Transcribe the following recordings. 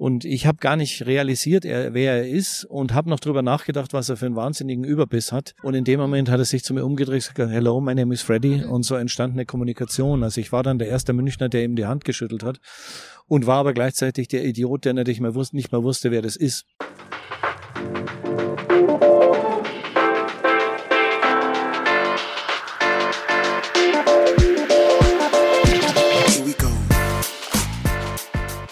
Und ich habe gar nicht realisiert, er, wer er ist und habe noch drüber nachgedacht, was er für einen wahnsinnigen Überbiss hat. Und in dem Moment hat er sich zu mir umgedreht und gesagt, hello, my name is Freddy. Und so entstand eine Kommunikation. Also ich war dann der erste Münchner, der ihm die Hand geschüttelt hat und war aber gleichzeitig der Idiot, der natürlich mehr wusste, nicht mehr wusste, wer das ist.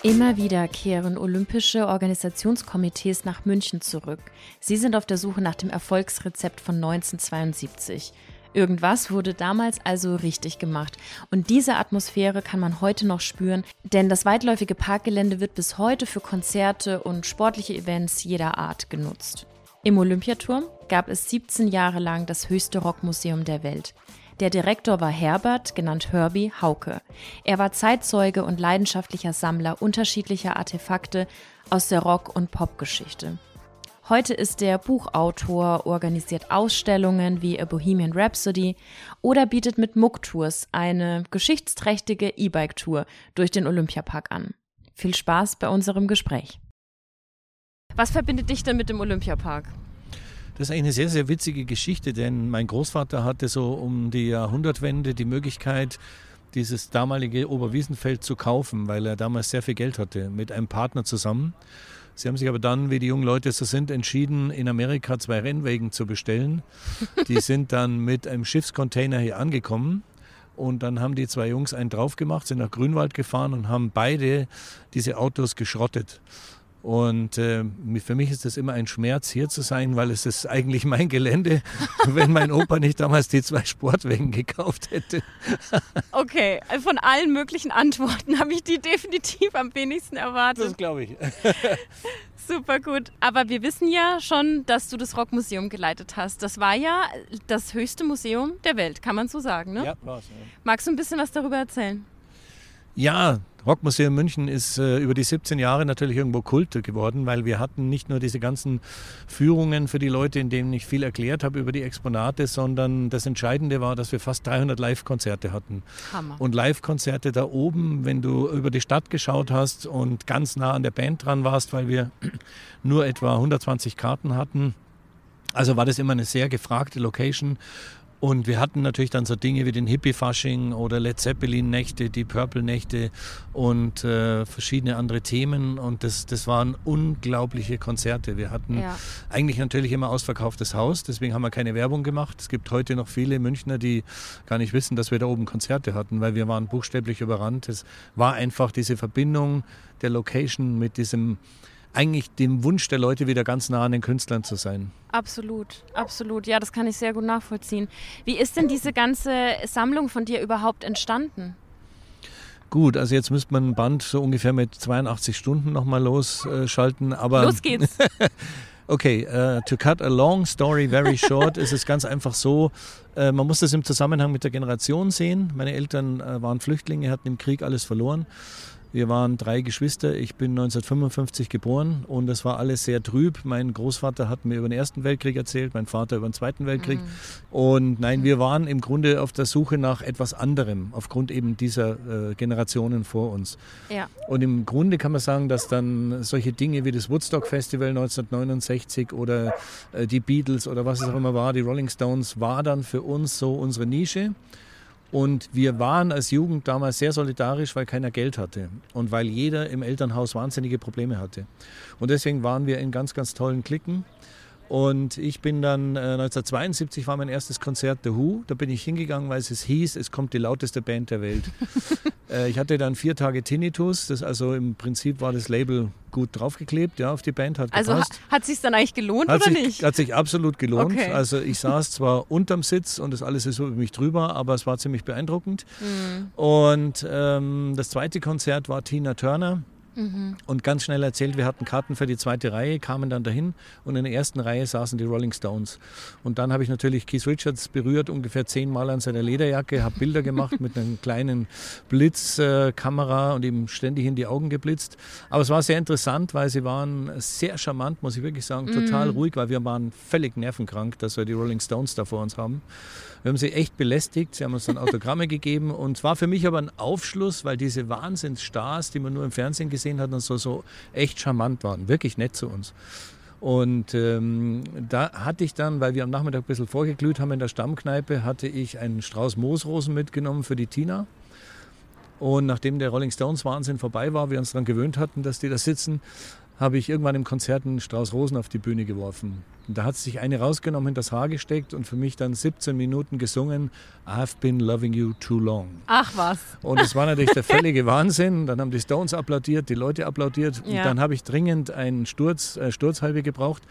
Immer wieder kehren olympische Organisationskomitees nach München zurück. Sie sind auf der Suche nach dem Erfolgsrezept von 1972. Irgendwas wurde damals also richtig gemacht. Und diese Atmosphäre kann man heute noch spüren, denn das weitläufige Parkgelände wird bis heute für Konzerte und sportliche Events jeder Art genutzt. Im Olympiaturm gab es 17 Jahre lang das höchste Rockmuseum der Welt. Der Direktor war Herbert, genannt Herbie, Hauke. Er war Zeitzeuge und leidenschaftlicher Sammler unterschiedlicher Artefakte aus der Rock- und Popgeschichte. Heute ist er Buchautor, organisiert Ausstellungen wie A Bohemian Rhapsody oder bietet mit Muck-Tours eine geschichtsträchtige E-Bike-Tour durch den Olympiapark an. Viel Spaß bei unserem Gespräch. Was verbindet dich denn mit dem Olympiapark? Das ist eigentlich eine sehr, sehr witzige Geschichte, denn mein Großvater hatte so um die Jahrhundertwende die Möglichkeit, dieses damalige Oberwiesenfeld zu kaufen, weil er damals sehr viel Geld hatte, mit einem Partner zusammen. Sie haben sich aber dann, wie die jungen Leute so sind, entschieden, in Amerika zwei Rennwägen zu bestellen. Die sind dann mit einem Schiffscontainer hier angekommen. Und dann haben die zwei Jungs einen drauf gemacht, sind nach Grünwald gefahren und haben beide diese Autos geschrottet. Und äh, für mich ist das immer ein Schmerz, hier zu sein, weil es ist eigentlich mein Gelände, wenn mein Opa nicht damals die zwei Sportwagen gekauft hätte. okay, von allen möglichen Antworten habe ich die definitiv am wenigsten erwartet. Das glaube ich. Super gut. Aber wir wissen ja schon, dass du das Rockmuseum geleitet hast. Das war ja das höchste Museum der Welt, kann man so sagen, ne? Ja, war's. Ja. Magst du ein bisschen was darüber erzählen? Ja, Rockmuseum München ist äh, über die 17 Jahre natürlich irgendwo Kult geworden, weil wir hatten nicht nur diese ganzen Führungen für die Leute, in denen ich viel erklärt habe über die Exponate, sondern das Entscheidende war, dass wir fast 300 Live-Konzerte hatten. Hammer. Und Live-Konzerte da oben, wenn du über die Stadt geschaut hast und ganz nah an der Band dran warst, weil wir nur etwa 120 Karten hatten, also war das immer eine sehr gefragte Location und wir hatten natürlich dann so Dinge wie den Hippie-Fasching oder Led Zeppelin-Nächte, die Purple-Nächte und äh, verschiedene andere Themen. Und das, das waren unglaubliche Konzerte. Wir hatten ja. eigentlich natürlich immer ausverkauftes Haus, deswegen haben wir keine Werbung gemacht. Es gibt heute noch viele Münchner, die gar nicht wissen, dass wir da oben Konzerte hatten, weil wir waren buchstäblich überrannt. Es war einfach diese Verbindung der Location mit diesem eigentlich dem Wunsch der Leute wieder ganz nah an den Künstlern zu sein. Absolut, absolut. Ja, das kann ich sehr gut nachvollziehen. Wie ist denn diese ganze Sammlung von dir überhaupt entstanden? Gut, also jetzt müsste man ein Band so ungefähr mit 82 Stunden nochmal losschalten, aber... Los geht's! Okay, uh, to cut a long story very short, ist es ganz einfach so, uh, man muss das im Zusammenhang mit der Generation sehen. Meine Eltern uh, waren Flüchtlinge, hatten im Krieg alles verloren. Wir waren drei Geschwister. Ich bin 1955 geboren und das war alles sehr trüb. Mein Großvater hat mir über den Ersten Weltkrieg erzählt, mein Vater über den Zweiten Weltkrieg. Mhm. Und nein, wir waren im Grunde auf der Suche nach etwas anderem, aufgrund eben dieser äh, Generationen vor uns. Ja. Und im Grunde kann man sagen, dass dann solche Dinge wie das Woodstock Festival 1969 oder äh, die Beatles oder was es auch immer war, die Rolling Stones, war dann für uns so unsere Nische. Und wir waren als Jugend damals sehr solidarisch, weil keiner Geld hatte und weil jeder im Elternhaus wahnsinnige Probleme hatte. Und deswegen waren wir in ganz, ganz tollen Klicken. Und ich bin dann äh, 1972 war mein erstes Konzert The Who. Da bin ich hingegangen, weil es hieß, es kommt die lauteste Band der Welt. äh, ich hatte dann vier Tage Tinnitus. Das also im Prinzip war das Label gut draufgeklebt, ja, auf die Band hat Also gepasst. hat sich dann eigentlich gelohnt hat oder sich, nicht? Hat sich absolut gelohnt. Okay. Also ich saß zwar unterm Sitz und das alles ist so über mich drüber, aber es war ziemlich beeindruckend. Mhm. Und ähm, das zweite Konzert war Tina Turner. Mhm. Und ganz schnell erzählt, wir hatten Karten für die zweite Reihe, kamen dann dahin und in der ersten Reihe saßen die Rolling Stones. Und dann habe ich natürlich Keith Richards berührt, ungefähr zehnmal an seiner Lederjacke, habe Bilder gemacht mit einer kleinen Blitzkamera äh, und ihm ständig in die Augen geblitzt. Aber es war sehr interessant, weil sie waren sehr charmant, muss ich wirklich sagen, total Mhm. ruhig, weil wir waren völlig nervenkrank, dass wir die Rolling Stones da vor uns haben. Wir haben sie echt belästigt. Sie haben uns dann Autogramme gegeben. Und es war für mich aber ein Aufschluss, weil diese Wahnsinnsstars, die man nur im Fernsehen gesehen hat, und so, so echt charmant waren. Wirklich nett zu uns. Und ähm, da hatte ich dann, weil wir am Nachmittag ein bisschen vorgeglüht haben in der Stammkneipe, hatte ich einen Strauß Moosrosen mitgenommen für die Tina. Und nachdem der Rolling Stones Wahnsinn vorbei war, wir uns daran gewöhnt hatten, dass die da sitzen, habe ich irgendwann im Konzert einen Strauß Rosen auf die Bühne geworfen. Und da hat sich eine rausgenommen, das Haar gesteckt und für mich dann 17 Minuten gesungen, I've been loving you too long. Ach was. Und es war natürlich der völlige Wahnsinn. Dann haben die Stones applaudiert, die Leute applaudiert. Ja. Und dann habe ich dringend einen Sturz, äh, Sturzhalbe gebraucht.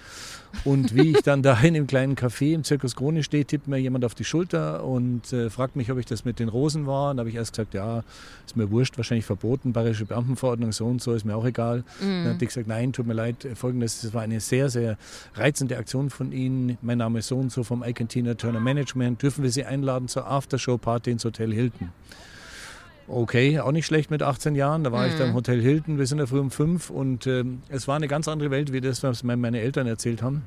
Und wie ich dann da in dem kleinen Café im Zirkus Krone stehe, tippt mir jemand auf die Schulter und äh, fragt mich, ob ich das mit den Rosen war. Und da habe ich erst gesagt, ja, ist mir wurscht, wahrscheinlich verboten, bayerische Beamtenverordnung, so und so, ist mir auch egal. Mhm. Dann hat die gesagt, nein, tut mir leid, folgendes, das war eine sehr, sehr reizende Aktion von Ihnen. Mein Name ist so und so vom Icantina Turner Management. Dürfen wir Sie einladen zur Aftershow-Party ins Hotel Hilton? Okay, auch nicht schlecht mit 18 Jahren. Da war mhm. ich da im Hotel Hilton. Wir sind da früh um fünf und äh, es war eine ganz andere Welt, wie das, was meine Eltern erzählt haben.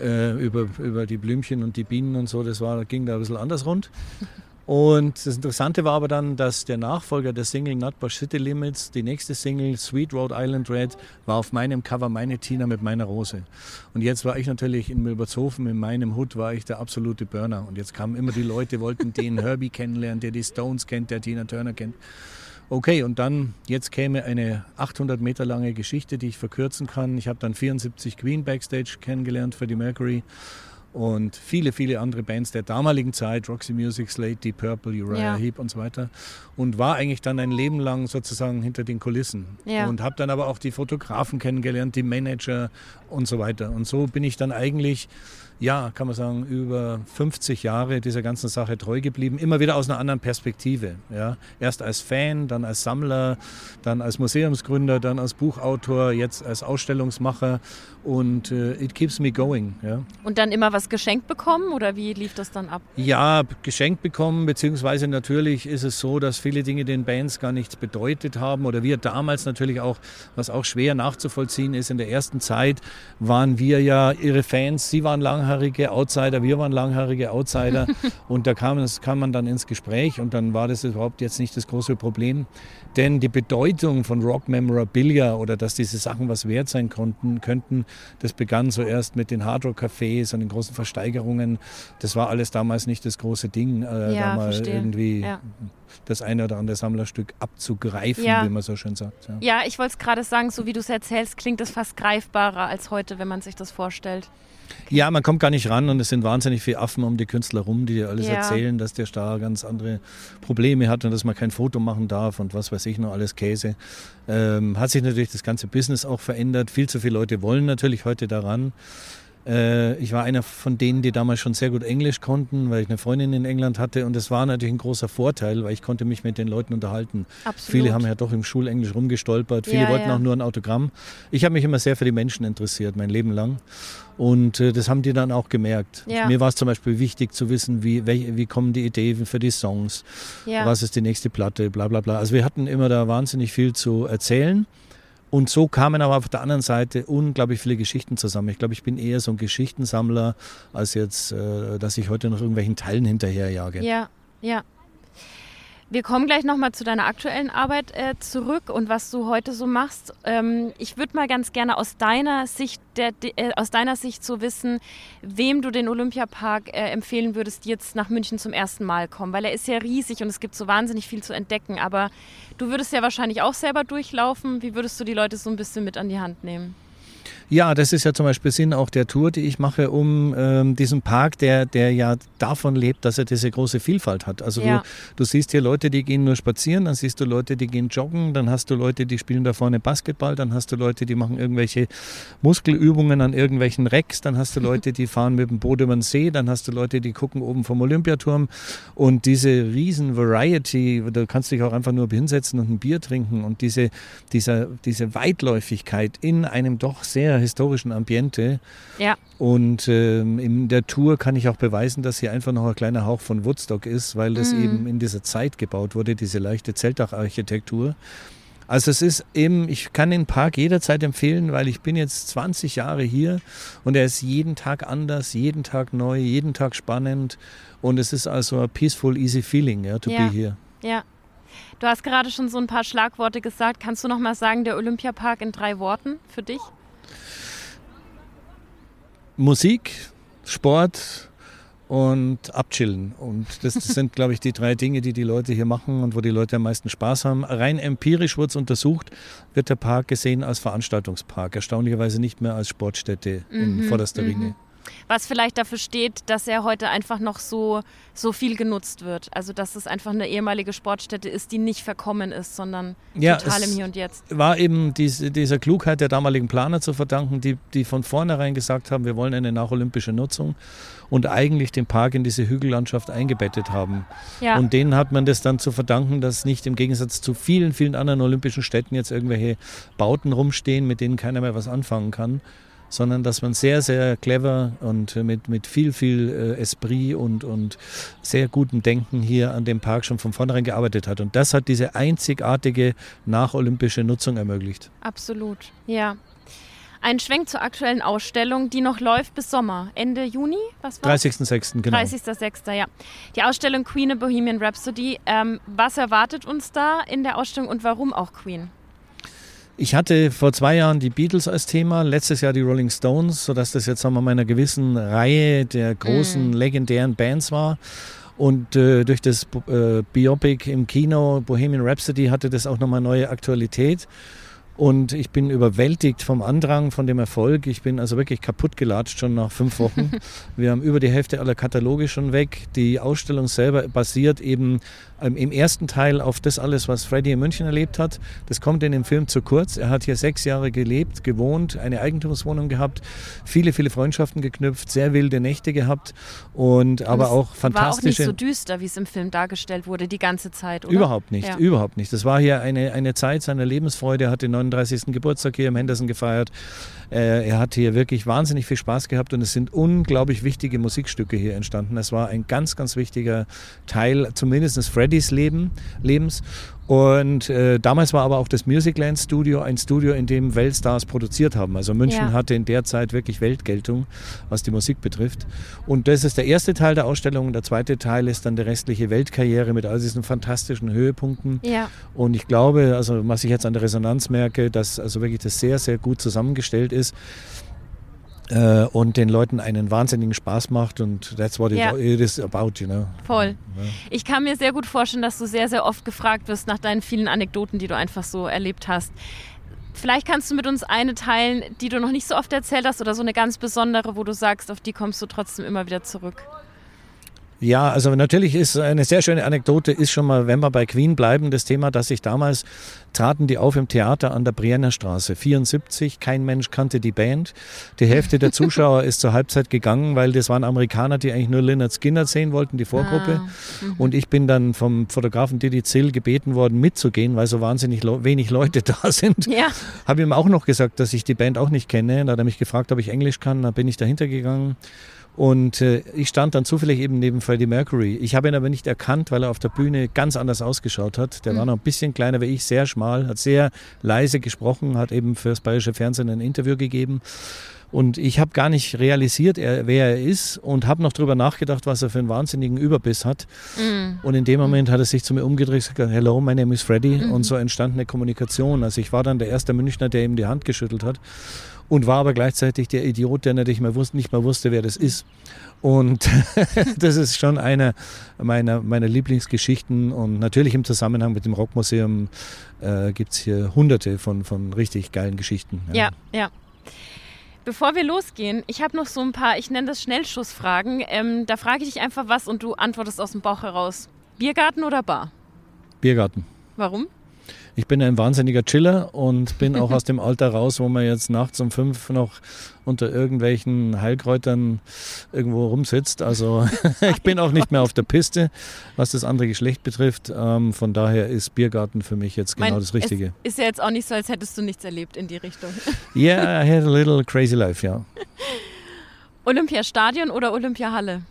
Äh, über, über die Blümchen und die Bienen und so. Das war, ging da ein bisschen anders rund. Und das Interessante war aber dann, dass der Nachfolger der Single Nutbush City Limits, die nächste Single Sweet Rhode Island Red, war auf meinem Cover meine Tina mit meiner Rose. Und jetzt war ich natürlich in Milbertshofen, in meinem Hut war ich der absolute Burner. Und jetzt kamen immer die Leute, wollten den Herbie kennenlernen, der die Stones kennt, der Tina Turner kennt. Okay, und dann, jetzt käme eine 800 Meter lange Geschichte, die ich verkürzen kann. Ich habe dann 74 Queen Backstage kennengelernt für die Mercury und viele, viele andere Bands der damaligen Zeit, Roxy Music, Slate, Deep Purple, Uriah ja. Heep und so weiter. Und war eigentlich dann ein Leben lang sozusagen hinter den Kulissen. Ja. Und habe dann aber auch die Fotografen kennengelernt, die Manager und so weiter. Und so bin ich dann eigentlich ja, kann man sagen, über 50 Jahre dieser ganzen Sache treu geblieben. Immer wieder aus einer anderen Perspektive. Ja. Erst als Fan, dann als Sammler, dann als Museumsgründer, dann als Buchautor, jetzt als Ausstellungsmacher. Und äh, it keeps me going. Ja. Und dann immer was geschenkt bekommen oder wie lief das dann ab? Ja, geschenkt bekommen, beziehungsweise natürlich ist es so, dass viele Dinge den Bands gar nichts bedeutet haben. Oder wir damals natürlich auch, was auch schwer nachzuvollziehen ist, in der ersten Zeit waren wir ja ihre Fans, sie waren langhaarige Outsider, wir waren langhaarige Outsider und da kam, das, kam man dann ins Gespräch und dann war das überhaupt jetzt nicht das große Problem. Denn die Bedeutung von Rock Memorabilia oder dass diese Sachen was wert sein konnten, könnten, das begann so erst mit den Hardrock Cafés und den großen Versteigerungen. Das war alles damals nicht das große Ding, äh, ja, da mal verstehe. irgendwie ja. Das eine oder andere Sammlerstück abzugreifen, ja. wie man so schön sagt. Ja, ja ich wollte es gerade sagen, so wie du es erzählst, klingt es fast greifbarer als heute, wenn man sich das vorstellt. Ja, man kommt gar nicht ran und es sind wahnsinnig viele Affen um die Künstler rum, die dir alles ja. erzählen, dass der Star ganz andere Probleme hat und dass man kein Foto machen darf und was weiß ich noch, alles Käse. Ähm, hat sich natürlich das ganze Business auch verändert. Viel zu viele Leute wollen natürlich heute daran. Äh, ich war einer von denen, die damals schon sehr gut Englisch konnten, weil ich eine Freundin in England hatte und das war natürlich ein großer Vorteil, weil ich konnte mich mit den Leuten unterhalten. Absolut. Viele haben ja doch im Schulenglisch rumgestolpert, viele ja, wollten ja. auch nur ein Autogramm. Ich habe mich immer sehr für die Menschen interessiert, mein Leben lang. Und äh, das haben die dann auch gemerkt. Ja. Mir war es zum Beispiel wichtig zu wissen, wie, wie, wie kommen die Ideen für die Songs, was ist die nächste Platte, bla bla bla. Also wir hatten immer da wahnsinnig viel zu erzählen. Und so kamen aber auf der anderen Seite unglaublich viele Geschichten zusammen. Ich glaube, ich bin eher so ein Geschichtensammler, als jetzt, äh, dass ich heute noch irgendwelchen Teilen hinterherjage. Ja, ja. Wir kommen gleich nochmal zu deiner aktuellen Arbeit äh, zurück und was du heute so machst. Ähm, ich würde mal ganz gerne aus deiner Sicht, der, äh, aus deiner Sicht so wissen, wem du den Olympiapark äh, empfehlen würdest, die jetzt nach München zum ersten Mal kommen, weil er ist ja riesig und es gibt so wahnsinnig viel zu entdecken. Aber du würdest ja wahrscheinlich auch selber durchlaufen. Wie würdest du die Leute so ein bisschen mit an die Hand nehmen? Ja, das ist ja zum Beispiel Sinn auch der Tour, die ich mache, um ähm, diesen Park, der, der ja davon lebt, dass er diese große Vielfalt hat. Also ja. du, du siehst hier Leute, die gehen nur spazieren, dann siehst du Leute, die gehen joggen, dann hast du Leute, die spielen da vorne Basketball, dann hast du Leute, die machen irgendwelche Muskelübungen an irgendwelchen Recks, dann hast du Leute, die fahren mit dem Boot über den See, dann hast du Leute, die gucken oben vom Olympiaturm und diese riesen Variety, da kannst du dich auch einfach nur hinsetzen und ein Bier trinken und diese, dieser, diese Weitläufigkeit in einem doch sehr historischen Ambiente. Ja. Und ähm, in der Tour kann ich auch beweisen, dass hier einfach noch ein kleiner Hauch von Woodstock ist, weil das mhm. eben in dieser Zeit gebaut wurde, diese leichte Zeltdacharchitektur. Also es ist eben, ich kann den Park jederzeit empfehlen, weil ich bin jetzt 20 Jahre hier und er ist jeden Tag anders, jeden Tag neu, jeden Tag spannend und es ist also a peaceful, easy feeling, ja, to Ja. be here. Ja. Du hast gerade schon so ein paar Schlagworte gesagt. Kannst du noch mal sagen, der Olympiapark in drei Worten für dich? Musik, Sport und abchillen. Und das, das sind, glaube ich, die drei Dinge, die die Leute hier machen und wo die Leute am meisten Spaß haben. Rein empirisch wurde es untersucht, wird der Park gesehen als Veranstaltungspark, erstaunlicherweise nicht mehr als Sportstätte in vorderster Linie. Was vielleicht dafür steht, dass er heute einfach noch so, so viel genutzt wird. Also dass es einfach eine ehemalige Sportstätte ist, die nicht verkommen ist, sondern Ja, total im Hier und Jetzt. war eben diese, dieser Klugheit der damaligen Planer zu verdanken, die, die von vornherein gesagt haben, wir wollen eine nacholympische Nutzung und eigentlich den Park in diese Hügellandschaft eingebettet haben. Ja. Und denen hat man das dann zu verdanken, dass nicht im Gegensatz zu vielen, vielen anderen olympischen Städten jetzt irgendwelche Bauten rumstehen, mit denen keiner mehr was anfangen kann, sondern dass man sehr, sehr clever und mit, mit viel, viel äh, Esprit und, und sehr gutem Denken hier an dem Park schon von vornherein gearbeitet hat. Und das hat diese einzigartige nacholympische Nutzung ermöglicht. Absolut, ja. Ein Schwenk zur aktuellen Ausstellung, die noch läuft bis Sommer. Ende Juni? Was war 30.06. genau. 30.06. ja. Die Ausstellung Queen a Bohemian Rhapsody. Ähm, was erwartet uns da in der Ausstellung und warum auch Queen? Ich hatte vor zwei Jahren die Beatles als Thema, letztes Jahr die Rolling Stones, sodass das jetzt sagen wir mal einer gewissen Reihe der großen legendären Bands war. Und äh, durch das äh, Biopic im Kino Bohemian Rhapsody hatte das auch nochmal neue Aktualität. Und ich bin überwältigt vom Andrang, von dem Erfolg. Ich bin also wirklich kaputt gelatscht schon nach fünf Wochen. Wir haben über die Hälfte aller Kataloge schon weg. Die Ausstellung selber basiert eben ähm, im ersten Teil auf das alles, was Freddy in München erlebt hat. Das kommt in dem Film zu kurz. Er hat hier sechs Jahre gelebt, gewohnt, eine Eigentumswohnung gehabt, viele, viele Freundschaften geknüpft, sehr wilde Nächte gehabt und aber es auch War auch nicht fantastische. so düster, wie es im Film dargestellt wurde, die ganze Zeit, oder? Überhaupt nicht, Ja. überhaupt nicht. Das war hier eine, eine Zeit seiner Lebensfreude. Er hat den 39. Geburtstag hier im Henderson gefeiert. Äh, er hat hier wirklich wahnsinnig viel Spaß gehabt und es sind unglaublich wichtige Musikstücke hier entstanden. Es war ein ganz, ganz wichtiger Teil, zumindest Freddys Leben, Lebens. Und äh, damals war aber auch das Musicland Studio ein Studio, in dem Weltstars produziert haben. Also München Ja. hatte in der Zeit wirklich Weltgeltung, was die Musik betrifft. Und das ist der erste Teil der Ausstellung. Der zweite Teil ist dann die restliche Weltkarriere mit all diesen fantastischen Höhepunkten. Ja, Und ich glaube, also was ich jetzt an der Resonanz merke, dass also wirklich das sehr, sehr gut zusammengestellt ist äh, und den Leuten einen wahnsinnigen Spaß macht und that's what Ja. it, it is about, you know. voll. Ich kann mir sehr gut vorstellen, dass du sehr, sehr oft gefragt wirst nach deinen vielen Anekdoten, die du einfach so erlebt hast. Vielleicht kannst du mit uns eine teilen, die du noch nicht so oft erzählt hast oder so eine ganz besondere, wo du sagst, auf die kommst du trotzdem immer wieder zurück. Ja, also natürlich ist eine sehr schöne Anekdote, ist schon mal, wenn wir bei Queen bleiben, das Thema, dass ich damals traten die auf im Theater an der Brienner Straße, 74, kein Mensch kannte die Band. Die Hälfte der Zuschauer ist zur Halbzeit gegangen, weil das waren Amerikaner, die eigentlich nur Lynyrd Skinner sehen wollten, die Vorgruppe. Und ich bin dann vom Fotografen Didi Zill gebeten worden, mitzugehen, weil so wahnsinnig wenig Leute da sind. Ja, Habe ihm auch noch gesagt, dass ich die Band auch nicht kenne. Da hat er mich gefragt, ob ich Englisch kann. Da bin ich dahinter gegangen. Und äh, ich stand dann zufällig eben neben Freddie Mercury. Ich habe ihn aber nicht erkannt, weil er auf der Bühne ganz anders ausgeschaut hat. Der war noch ein bisschen kleiner wie ich, sehr schmal, hat sehr leise gesprochen, hat eben fürs Bayerische Fernsehen ein Interview gegeben. Und ich habe gar nicht realisiert, er, wer er ist und habe noch drüber nachgedacht, was er für einen wahnsinnigen Überbiss hat. Und in dem Moment hat er sich zu mir umgedreht und gesagt, hello, my name is Freddy. Und so entstand eine Kommunikation. Also ich war dann der erste Münchner, der ihm die Hand geschüttelt hat und war aber gleichzeitig der Idiot, der nicht mehr wusste, nicht mehr wusste wer das ist. Und das ist schon eine meiner, meiner Lieblingsgeschichten. Und natürlich im Zusammenhang mit dem Rockmuseum äh, gibt es hier hunderte von, von richtig geilen Geschichten. ja, ja. Bevor wir losgehen, ich habe noch so ein paar, ich nenne das Schnellschussfragen. Ähm, da frage ich dich einfach was und du antwortest aus dem Bauch heraus. Biergarten oder Bar? Biergarten. Warum? Ich bin ein wahnsinniger Chiller und bin auch aus dem Alter raus, wo man jetzt nachts um fünf noch unter irgendwelchen Heilkräutern irgendwo rumsitzt. Also ich bin auch nicht mehr auf der Piste, was das andere Geschlecht betrifft. Ähm, von daher ist Biergarten für mich jetzt genau Mein- das Richtige. Es ist ja jetzt auch nicht so, als hättest du nichts erlebt in die Richtung. Yeah, I had a little crazy life, ja. Olympiastadion oder Olympiahalle?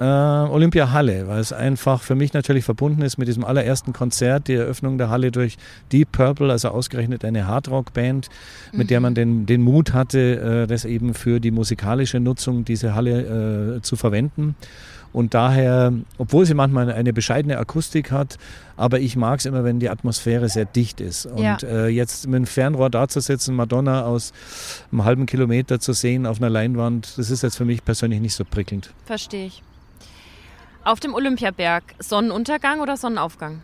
Äh, Olympiahalle, weil es einfach für mich natürlich verbunden ist mit diesem allerersten Konzert, die Eröffnung der Halle durch Deep Purple, also ausgerechnet eine Hardrock-Band, mit mhm. der man den, den Mut hatte, äh, das eben für die musikalische Nutzung diese Halle äh, zu verwenden. Und daher, obwohl sie manchmal eine bescheidene Akustik hat, aber ich mag es immer, wenn die Atmosphäre sehr dicht ist. Und ja. äh, jetzt mit dem Fernrohr da zu sitzen, Madonna aus einem halben Kilometer zu sehen auf einer Leinwand, das ist jetzt für mich persönlich nicht so prickelnd. Verstehe ich. Auf dem Olympiaberg, Sonnenuntergang oder Sonnenaufgang?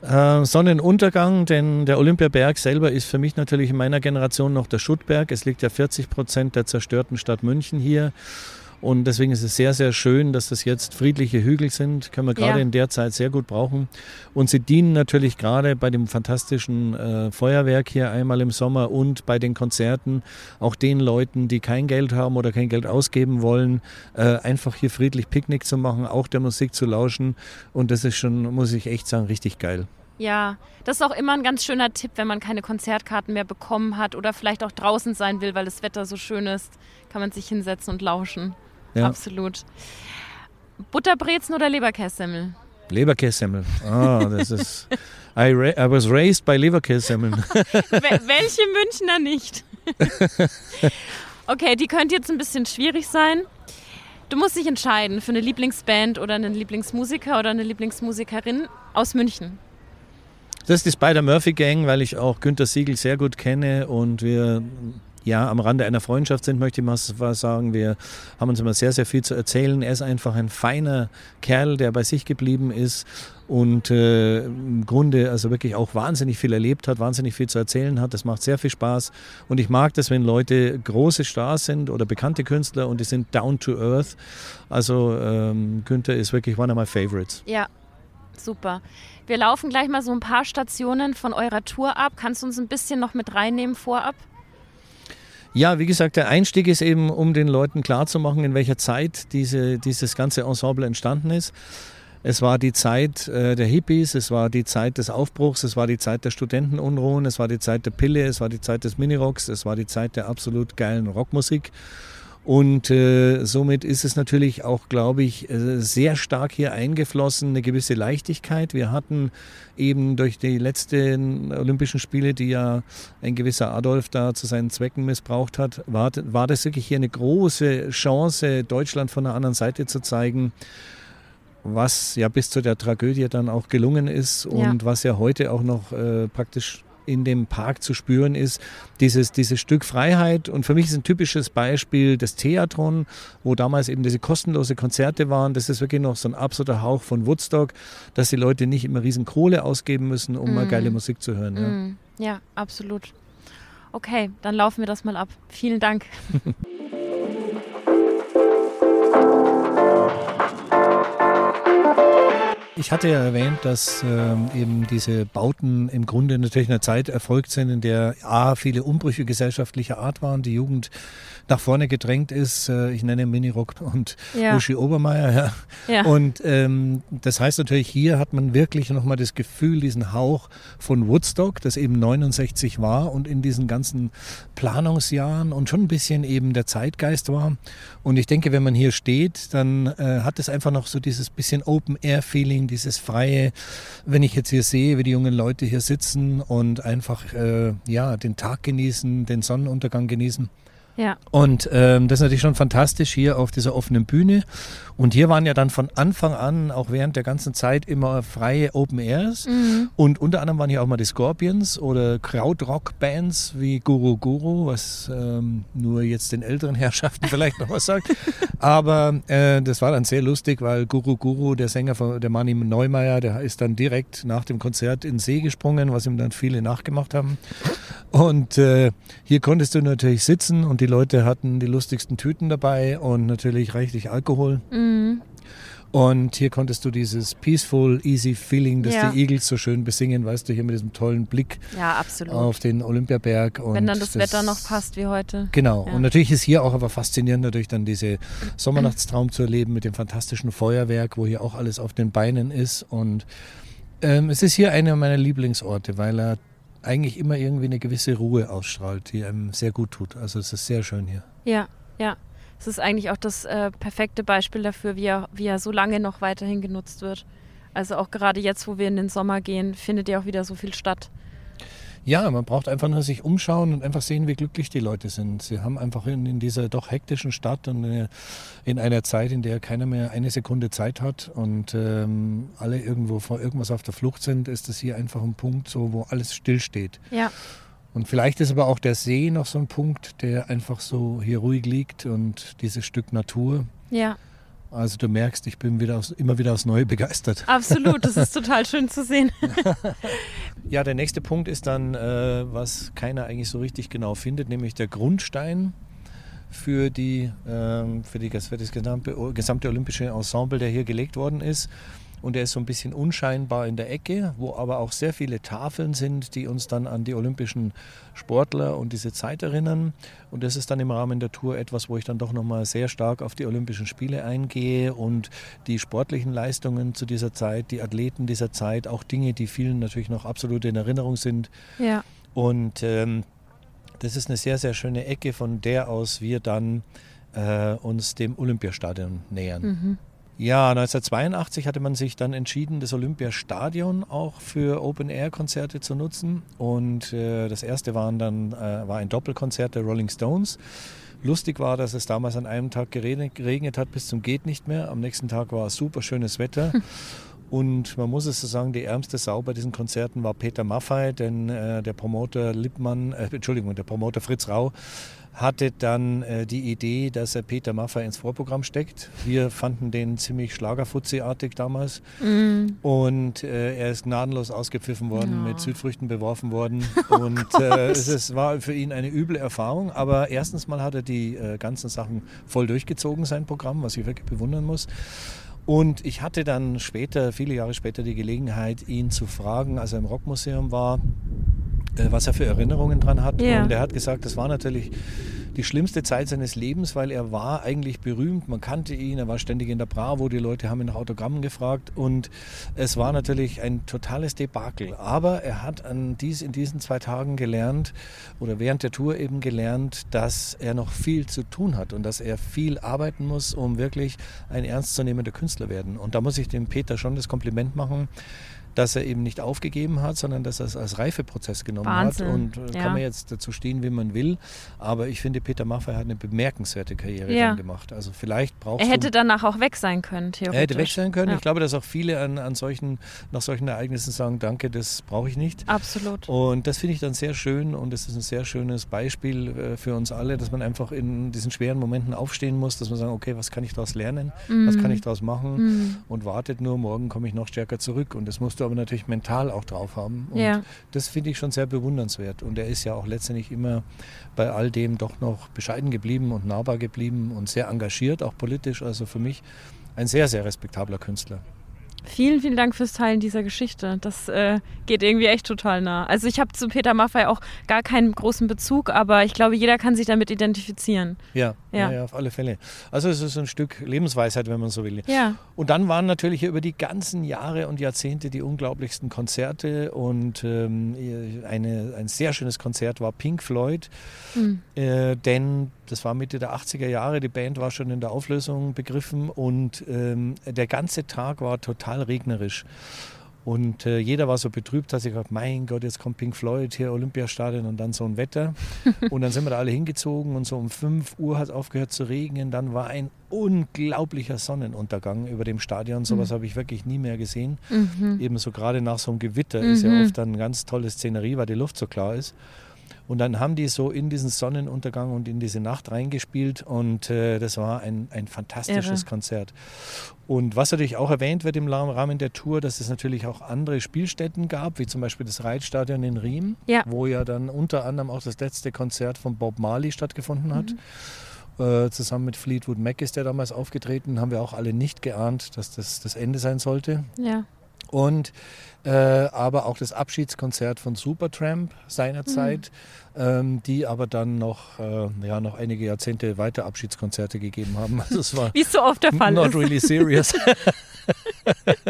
Äh, Sonnenuntergang, denn der Olympiaberg selber ist für mich natürlich in meiner Generation noch der Schuttberg. Es liegt ja 40 Prozent der zerstörten Stadt München hier. Und deswegen ist es sehr, sehr schön, dass das jetzt friedliche Hügel sind. Können wir gerade ja. in der Zeit sehr gut brauchen. Und sie dienen natürlich gerade bei dem fantastischen äh, Feuerwerk hier einmal im Sommer und bei den Konzerten auch den Leuten, die kein Geld haben oder kein Geld ausgeben wollen, äh, einfach hier friedlich Picknick zu machen, auch der Musik zu lauschen. Und das ist schon, muss ich echt sagen, richtig geil. Ja, das ist auch immer ein ganz schöner Tipp, wenn man keine Konzertkarten mehr bekommen hat oder vielleicht auch draußen sein will, weil das Wetter so schön ist, kann man sich hinsetzen und lauschen. Ja. Absolut. Butterbrezen oder Leberkässemmel? Leberkässemmel. Ah, das ist. I, I was raised by Leberkässemmeln. Welche Münchner nicht? okay, die könnte jetzt ein bisschen schwierig sein. Du musst dich entscheiden für eine Lieblingsband oder einen Lieblingsmusiker oder eine Lieblingsmusikerin aus München. Das ist die Spider-Murphy Gang, weil ich auch Günter Siegel sehr gut kenne und wir ja, am Rande einer Freundschaft sind, möchte ich mal sagen. Wir haben uns immer sehr, sehr viel zu erzählen. Er ist einfach ein feiner Kerl, der bei sich geblieben ist und äh, im Grunde also wirklich auch wahnsinnig viel erlebt hat, wahnsinnig viel zu erzählen hat. Das macht sehr viel Spaß und ich mag das, wenn Leute große Stars sind oder bekannte Künstler und die sind down to earth. Also ähm, Günther ist wirklich one of my favorites. Ja, super. Wir laufen gleich mal so ein paar Stationen von eurer Tour ab. Kannst du uns ein bisschen noch mit reinnehmen vorab? Ja, wie gesagt, der Einstieg ist eben, um den Leuten klarzumachen, in welcher Zeit diese, dieses ganze Ensemble entstanden ist. Es war die Zeit äh, der Hippies, es war die Zeit des Aufbruchs, es war die Zeit der Studentenunruhen, es war die Zeit der Pille, es war die Zeit des Minirocks, es war die Zeit der absolut geilen Rockmusik. Und äh, somit ist es natürlich auch, glaube ich, äh, sehr stark hier eingeflossen, eine gewisse Leichtigkeit. Wir hatten eben durch die letzten Olympischen Spiele, die ja ein gewisser Adolf da zu seinen Zwecken missbraucht hat, war, war das wirklich hier eine große Chance, Deutschland von der anderen Seite zu zeigen was ja bis zu der Tragödie dann auch gelungen ist und ja. was ja heute auch noch äh, praktisch in dem Park zu spüren ist, dieses, dieses Stück Freiheit. Und für mich ist ein typisches Beispiel das Theatron, wo damals eben diese kostenlose Konzerte waren. Das ist wirklich noch so ein absoluter Hauch von Woodstock, dass die Leute nicht immer riesen Kohle ausgeben müssen, um mm. mal geile Musik zu hören. Ja. Mm. ja, absolut. Okay, dann laufen wir das mal ab. Vielen Dank. Ich hatte ja erwähnt, dass ähm, eben diese Bauten im Grunde natürlich in einer Zeit erfolgt sind, in der A, viele Umbrüche gesellschaftlicher Art waren, die Jugend nach vorne gedrängt ist. Äh, ich nenne Minirock und ja. Uschi Obermeier. Ja. ja. Und ähm, das heißt natürlich, hier hat man wirklich nochmal das Gefühl, diesen Hauch von Woodstock, das eben 69 war und in diesen ganzen Planungsjahren und schon ein bisschen eben der Zeitgeist war. Und ich denke, wenn man hier steht, dann äh, hat es einfach noch so dieses bisschen Open-Air-Feeling, dieses freie, wenn ich jetzt hier sehe, wie die jungen Leute hier sitzen und einfach äh, ja, den Tag genießen, den Sonnenuntergang genießen. Ja. Und ähm, das ist natürlich schon fantastisch hier auf dieser offenen Bühne. Und hier waren ja dann von Anfang an, auch während der ganzen Zeit, immer freie Open Airs. Mhm. Und unter anderem waren hier auch mal die Scorpions oder Krautrock-Bands wie Guru Guru, was ähm, nur jetzt den älteren Herrschaften vielleicht noch was sagt. Aber äh, das war dann sehr lustig, weil Guru Guru, der Sänger von der Manni Neumeier, der ist dann direkt nach dem Konzert in den See gesprungen, was ihm dann viele nachgemacht haben. Und äh, hier konntest du natürlich sitzen und die Leute hatten die lustigsten Tüten dabei und natürlich reichlich Alkohol. Mhm. Und hier konntest du dieses peaceful, easy Feeling, das ja. die Eagles so schön besingen, weißt du, hier mit diesem tollen Blick ja, auf den Olympiaberg. Und Wenn dann das, das, Wetter noch passt wie heute. Genau. Ja. Und natürlich ist hier auch aber faszinierend, natürlich dann diese Sommernachtstraum zu erleben mit dem fantastischen Feuerwerk, wo hier auch alles auf den Beinen ist. Und ähm, es ist hier einer meiner Lieblingsorte, weil er eigentlich immer irgendwie eine gewisse Ruhe ausstrahlt, die einem sehr gut tut. Also es ist sehr schön hier. Ja, ja. Es ist eigentlich auch das äh, perfekte Beispiel dafür, wie er, wie er so lange noch weiterhin genutzt wird. Also auch gerade jetzt, wo wir in den Sommer gehen, findet ja auch wieder so viel statt. Ja, man braucht einfach nur sich umschauen und einfach sehen, wie glücklich die Leute sind. Sie haben einfach in, in dieser doch hektischen Stadt und in, in, einer Zeit, in der keiner mehr eine Sekunde Zeit hat und ähm, alle irgendwo vor irgendwas auf der Flucht sind, ist das hier einfach ein Punkt, so, wo alles stillsteht. Ja. Und vielleicht ist aber auch der See noch so ein Punkt, der einfach so hier ruhig liegt und dieses Stück Natur. Ja. Also du merkst, ich bin wieder aus, immer wieder aufs Neue begeistert. Absolut, das ist total schön zu sehen. ja, der nächste Punkt ist dann, äh, was keiner eigentlich so richtig genau findet, nämlich der Grundstein für, die, äh, für, die, für das gesamte, gesamte olympische Ensemble, der hier gelegt worden ist und er ist so ein bisschen unscheinbar in der Ecke, wo aber auch sehr viele Tafeln sind, die uns dann an die olympischen Sportler und diese Zeit erinnern. Und das ist dann im Rahmen der Tour etwas, wo ich dann doch nochmal sehr stark auf die Olympischen Spiele eingehe und die sportlichen Leistungen zu dieser Zeit, die Athleten dieser Zeit, auch Dinge, die vielen natürlich noch absolut in Erinnerung sind. Ja. Und ähm, das ist eine sehr, sehr schöne Ecke, von der aus wir dann äh, uns dem Olympiastadion nähern. Mhm. Ja, 1982 hatte man sich dann entschieden, das Olympiastadion auch für Open-Air-Konzerte zu nutzen. Und äh, das erste waren dann, äh, war ein Doppelkonzert der Rolling Stones. Lustig war, dass es damals an einem Tag geregnet, hat bis zum geht nicht mehr. Am nächsten Tag war super schönes Wetter. Und man muss es so sagen, die ärmste Sau bei diesen Konzerten war Peter Maffei, denn äh, der Promoter Lippmann, äh, Entschuldigung, der Promoter Fritz Rau hatte dann äh, die Idee, dass er Peter Maffay ins Vorprogramm steckt. Wir fanden den ziemlich schlagerfutzi-artig damals. Mm. Und äh, er ist gnadenlos ausgepfiffen worden, ja. mit Südfrüchten beworfen worden. Oh und äh, es, es, war für ihn eine üble Erfahrung. Aber erstens mal hat er die äh, ganzen Sachen voll durchgezogen, sein Programm, was ich wirklich bewundern muss. Und ich hatte dann später, viele Jahre später, die Gelegenheit, ihn zu fragen, als er im Rockmuseum war, was er für Erinnerungen dran hat. Ja. Und er hat gesagt, das war natürlich die schlimmste Zeit seines Lebens, weil er war eigentlich berühmt, man kannte ihn, er war ständig in der Bravo, die Leute haben ihn nach Autogrammen gefragt und es war natürlich ein totales Debakel. Aber er hat an dies, in diesen zwei Tagen gelernt oder während der Tour eben gelernt, dass er noch viel zu tun hat und dass er viel arbeiten muss, um wirklich ein ernstzunehmender Künstler werden. Und da muss ich dem Peter schon das Kompliment machen dass er eben nicht aufgegeben hat, sondern dass er es als Reifeprozess genommen Wahnsinn. hat. Und ja. kann man jetzt dazu stehen, wie man will. Aber ich finde, Peter Maffay hat eine bemerkenswerte Karriere ja. gemacht. Also vielleicht braucht Er hätte danach auch weg sein können, theoretisch. Er hätte weg sein können. Ja. Ich glaube, dass auch viele an, an solchen, nach solchen Ereignissen sagen, danke, das brauche ich nicht. Absolut. Und das finde ich dann sehr schön und das ist ein sehr schönes Beispiel äh, für uns alle, dass man einfach in diesen schweren Momenten aufstehen muss, dass man sagt, okay, was kann ich daraus lernen? Mhm. Was kann ich daraus machen? Mhm. Und wartet nur, morgen komme ich noch stärker zurück. Und das musst du aber natürlich mental auch drauf haben. Und ja. das finde ich schon sehr bewundernswert. Und er ist ja auch letztendlich immer bei all dem doch noch bescheiden geblieben und nahbar geblieben und sehr engagiert, auch politisch. Also für mich ein sehr, sehr respektabler Künstler. Vielen, vielen Dank fürs Teilen dieser Geschichte. Das äh, geht irgendwie echt total nah. Also ich habe zu Peter Maffay auch gar keinen großen Bezug, aber ich glaube, jeder kann sich damit identifizieren. Ja, ja, ja, auf alle Fälle. Also es ist ein Stück Lebensweisheit, wenn man so will. Ja. Und dann waren natürlich über die ganzen Jahre und Jahrzehnte die unglaublichsten Konzerte und ähm, eine, ein sehr schönes Konzert war Pink Floyd, mhm. äh, denn das war Mitte der 80er Jahre, die Band war schon in der Auflösung begriffen und ähm, der ganze Tag war total regnerisch. Und äh, jeder war so betrübt, dass ich gedacht, mein Gott, jetzt kommt Pink Floyd hier, Olympiastadion und dann so ein Wetter. und dann sind wir da alle hingezogen und so um 5 Uhr hat es aufgehört zu regnen. Dann war ein unglaublicher Sonnenuntergang über dem Stadion. Sowas mhm. habe ich wirklich nie mehr gesehen. Mhm. Ebenso gerade nach so einem Gewitter mhm. ist ja mhm. oft dann eine ganz tolle Szenerie, weil die Luft so klar ist. Und dann haben die so in diesen Sonnenuntergang und in diese Nacht reingespielt und äh, das war ein, ein fantastisches Irre. Konzert. Und was natürlich auch erwähnt wird im Rahmen der Tour, dass es natürlich auch andere Spielstätten gab, wie zum Beispiel das Reitstadion in Riem, ja. wo ja dann unter anderem auch das letzte Konzert von Bob Marley stattgefunden hat. Mhm. Äh, zusammen mit Fleetwood Mac ist der damals aufgetreten, haben wir auch alle nicht geahnt, dass das das Ende sein sollte. Ja. Und äh, aber auch das Abschiedskonzert von Supertramp seinerzeit, mhm. Ähm, die aber dann noch, äh, ja, noch einige Jahrzehnte weiter Abschiedskonzerte gegeben haben. Also es war Wie so oft der Fall not ist. Really serious.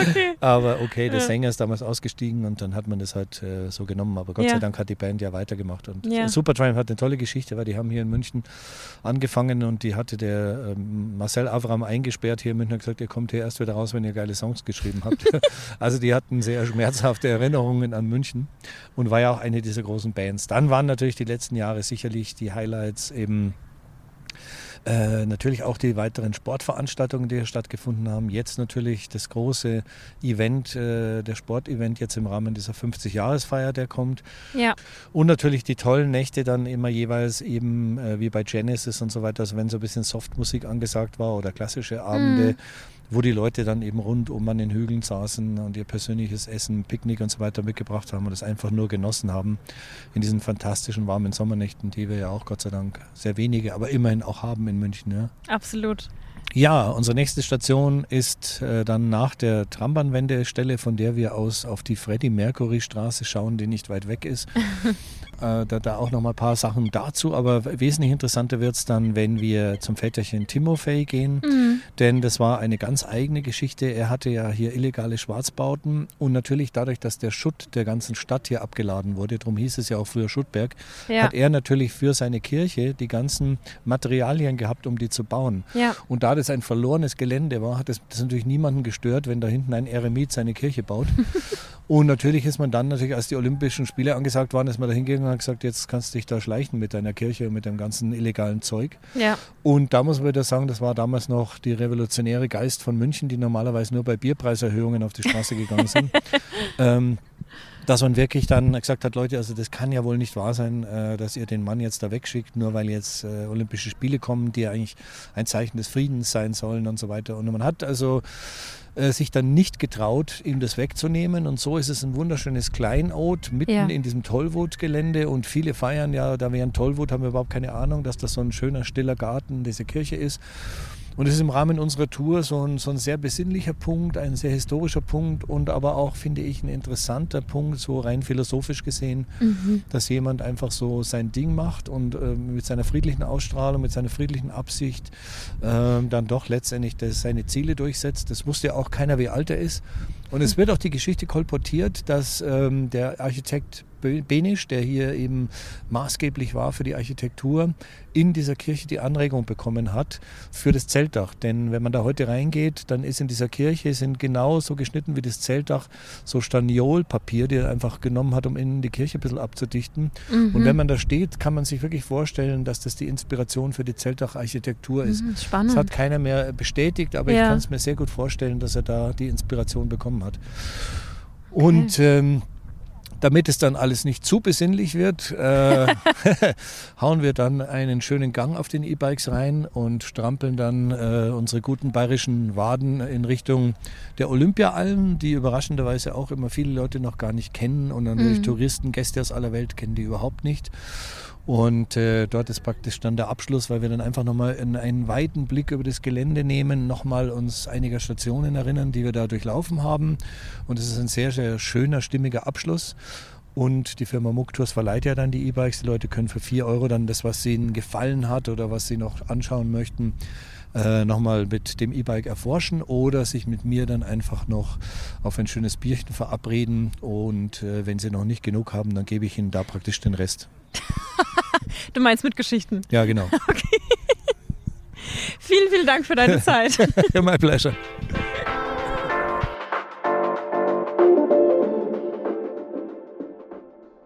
okay. Aber okay, der ja. Sänger ist damals ausgestiegen und dann hat man das halt äh, so genommen. Aber Gott ja. sei Dank hat die Band ja weitergemacht. Und ja. Supertramp hat eine tolle Geschichte, weil die haben hier in München angefangen und die hatte der ähm, Marcel Avram eingesperrt hier in München und gesagt, ihr kommt hier erst wieder raus, wenn ihr geile Songs geschrieben habt. also die hatten sehr schmerzhafte Erinnerungen an München und war ja auch eine dieser großen Bands. Dann waren natürlich die letzten Jahre sicherlich die Highlights eben äh, natürlich auch die weiteren Sportveranstaltungen, die hier stattgefunden haben. Jetzt natürlich das große Event, äh, der Sportevent jetzt im Rahmen dieser 50-Jahresfeier, der kommt. Ja. Und natürlich die tollen Nächte dann immer jeweils eben äh, wie bei Genesis und so weiter, also wenn so ein bisschen Softmusik angesagt war oder klassische Abende. Mhm wo die Leute dann eben rundum an den Hügeln saßen und ihr persönliches Essen, Picknick und so weiter mitgebracht haben und das einfach nur genossen haben in diesen fantastischen warmen Sommernächten, die wir ja auch Gott sei Dank sehr wenige, aber immerhin auch haben in München. Ja. Absolut. Ja, unsere nächste Station ist äh, dann nach der Trambahnwendestelle, von der wir aus auf die Freddie Mercury Straße schauen, die nicht weit weg ist. äh, da, da auch noch mal ein paar Sachen dazu, aber wesentlich interessanter wird es dann, wenn wir zum Väterchen Timofey gehen, mhm. denn das war eine ganz eigene Geschichte. Er hatte ja hier illegale Schwarzbauten und natürlich dadurch, dass der Schutt der ganzen Stadt hier abgeladen wurde, darum hieß es ja auch früher Schuttberg, ja. hat er natürlich für seine Kirche die ganzen Materialien gehabt, um die zu bauen. Ja. Und da das es ein verlorenes Gelände war, hat das, das natürlich niemanden gestört, wenn da hinten ein Eremit seine Kirche baut. und natürlich ist man dann natürlich, als die Olympischen Spiele angesagt waren, ist man da hingegangen und hat gesagt, jetzt kannst du dich da schleichen mit deiner Kirche und mit dem ganzen illegalen Zeug. Ja. Und da muss man wieder sagen, das war damals noch die revolutionäre Geist von München, die normalerweise nur bei Bierpreiserhöhungen auf die Straße gegangen sind. ähm, dass man wirklich dann gesagt hat, Leute, also das kann ja wohl nicht wahr sein, äh, dass ihr den Mann jetzt da wegschickt, nur weil jetzt äh, Olympische Spiele kommen, die ja eigentlich ein Zeichen des Friedens sein sollen und so weiter. Und man hat also äh, sich dann nicht getraut, ihm das wegzunehmen. Und so ist es ein wunderschönes Kleinod mitten ja. in diesem Tollwut-Gelände. Und viele feiern ja, da während Tollwut haben wir überhaupt keine Ahnung, dass das so ein schöner, stiller Garten, diese Kirche ist. Und es ist im Rahmen unserer Tour so ein, so ein sehr besinnlicher Punkt, ein sehr historischer Punkt und aber auch, finde ich, ein interessanter Punkt, so rein philosophisch gesehen, mhm. dass jemand einfach so sein Ding macht und äh, mit seiner friedlichen Ausstrahlung, mit seiner friedlichen Absicht äh, dann doch letztendlich das, seine Ziele durchsetzt. Das wusste ja auch keiner, wie alt er ist. Und es wird auch die Geschichte kolportiert, dass ähm, der Architekt Benisch, der hier eben maßgeblich war für die Architektur, in dieser Kirche die Anregung bekommen hat für das Zeltdach. Denn wenn man da heute reingeht, dann ist in dieser Kirche sind genau so geschnitten wie das Zeltdach so Staniolpapier, die er einfach genommen hat, um innen die Kirche ein bisschen abzudichten. Mhm. Und wenn man da steht, kann man sich wirklich vorstellen, dass das die Inspiration für die Zeltdacharchitektur ist. Mhm, spannend. Das hat keiner mehr bestätigt, aber ja. ich kann es mir sehr gut vorstellen, dass er da die Inspiration bekommen hat. Und okay. ähm, damit es dann alles nicht zu besinnlich wird, äh, hauen wir dann einen schönen Gang auf den E-Bikes rein und strampeln dann äh, unsere guten bayerischen Waden in Richtung der Olympiaalm, die überraschenderweise auch immer viele Leute noch gar nicht kennen und natürlich mhm. Touristen, Gäste aus aller Welt kennen die überhaupt nicht. Und äh, dort ist praktisch dann der Abschluss, weil wir dann einfach nochmal einen weiten Blick über das Gelände nehmen, nochmal uns einiger Stationen erinnern, die wir da durchlaufen haben. Und es ist ein sehr, sehr schöner, stimmiger Abschluss. Und die Firma Mucktours verleiht ja dann die E-Bikes. Die Leute können für 4 Euro dann das, was ihnen gefallen hat oder was sie noch anschauen möchten, äh, nochmal mit dem E-Bike erforschen oder sich mit mir dann einfach noch auf ein schönes Bierchen verabreden. Und äh, wenn sie noch nicht genug haben, dann gebe ich ihnen da praktisch den Rest. du meinst mit Geschichten? Ja, genau. Okay. vielen, vielen Dank für deine Zeit. My pleasure.